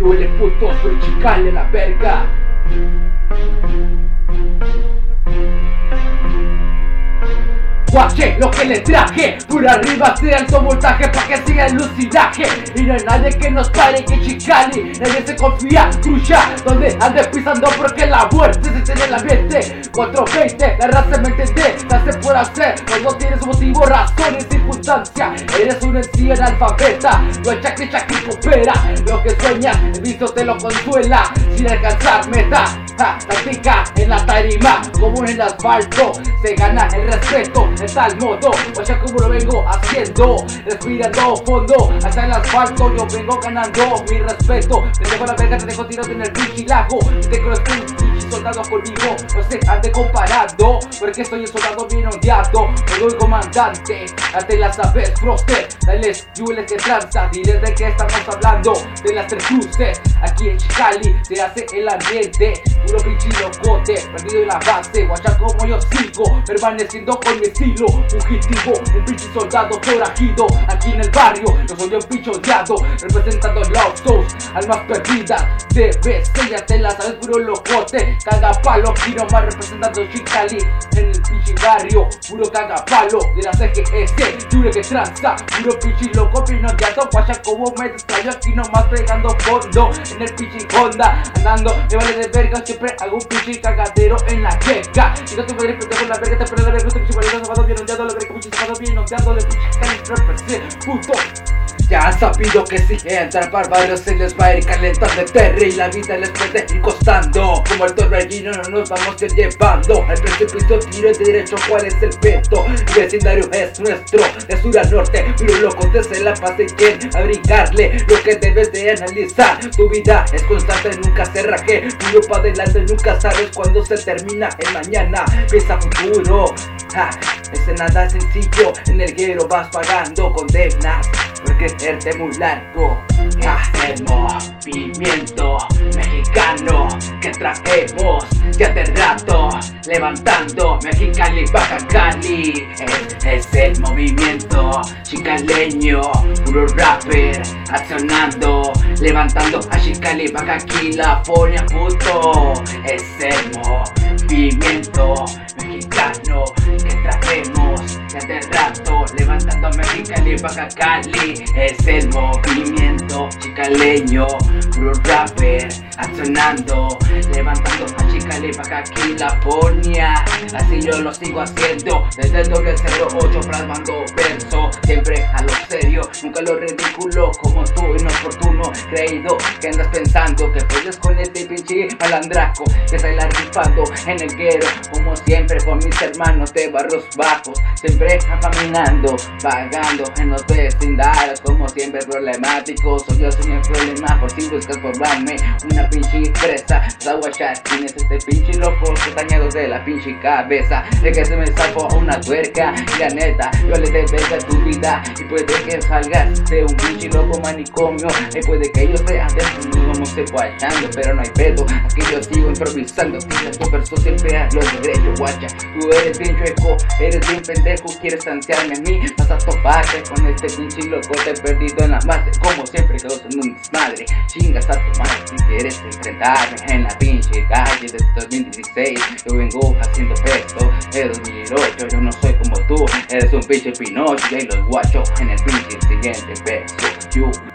Yo le puto soy chicale a la verga. Lo que le traje. Por arriba de alto voltaje pa' que siga el lucidaje. Y no hay nadie que nos pare que Chicali Nadie se confía, crucha Donde ande pisando porque la muerte se tiene en el ambiente 420, la raza me entiende La por hacer, no tienes motivo, razón y circunstancia Eres un en analfabeta No hay chacri chacri coopera Lo que sueñas, el visto te lo consuela. Sin alcanzar meta ja, Táctica en la tarima Como en el asfalto. Se gana el respeto en tal modo Vaya como lo vengo haciendo. Respirando fondo Hasta el asfalto yo vengo ganando. Mi respeto Me dejo la verga, te dejo tiros en el pinche lago Te creo un soldado conmigo No se ande comparando Porque estoy un soldado bien ondeado Me doy comandante Ante las aves froster Dales jules que tranza Diles de qué estamos hablando. De las tres cruces Aquí en Chicali se hace el ambiente Puro pinche locote Perdido en la base Guacha como yo sigo Permaneciendo con mi estilo Fugitivo Un pinche soldado forajido Aquí en el barrio Yo soy un pinche odiado Representando los dos Almas perdidas Debes te la sabes puro locote Caga palo Aquí nomás representando Chicali En pinche barrio Puro caga palo De la CGS Jure que tranza Puro pinche loco Bien odiado Guacha como me distraigo Aquí nomás pegando fondo En el pinche Honda Andando Me vale de verga Siempre hago un pinche cagadero en la queca Y no te voy a con la verga Te la verga Este pinche marido sábado bien ondeado La verga pinche sábado bien ondeado De pinche puto ya han sabido que si entran bárbaros se les va a ir calentando el terre y la vida les puede ir costando. Como el torbellino no nos vamos a ir llevando al precipicio tiro el derecho. ¿Cuál es el peto? El vecindario es nuestro, de sur a norte. Pero loco desde la paz quien abrigarle lo que debes de analizar. Tu vida es constante, nunca se raje. Puro para adelante, nunca sabes cuándo se termina el mañana. Piensa futuro. Ja, ese nada sencillo, en el guero vas pagando condenas porque es muy largo. el movimiento mexicano que traemos ya hace rato, levantando Mexicali, Baja Cali. Es, es el movimiento chicaleño, puro rapper accionando, levantando a Chicali, Baja California, puto. Es el movimiento que traemos ya hace rato, levantando Mexicali, Baja Cali. Es el movimiento chicaleño, puro rapper, accionando, levantando a Chicali, Baja California. Así yo lo sigo haciendo, desde el doble 08 plasmando verso, siempre a lo serio, nunca lo ridículo como tú, inoportuno, creído. Que andas pensando que puedes con este pinche malandraco que la rifando en el guero, como siempre con mis hermanos de barros bajos, siempre caminando, vagando en los vecindarios. Como siempre problemático Soy yo sin el problema por si probarme Una pinche presa, la guachar Tienes este pinche loco dañado de la pinche cabeza. De que se me zafó una tuerca Y la neta, yo le debe a tu vida. Y puede que salgas de un pinche loco manicomio Y puede que yo sea de estoy Pero no hay pedo, aquí yo sigo improvisando Tienes tu verso siempre a los derechos, guacha. Tú eres bien chueco, eres bien pendejo Quieres ansiarme a mí, vas a toparte con este pinche loco te he perdido en la base Como siempre quedo en un desmadre. Chingas a tu madre si quieres enfrentarme En la pinche calle de 2016 Yo vengo haciendo esto de 2008 Yo no soy como tú, eres un pinche pinocho Y los guachos en el pinche siguiente beso You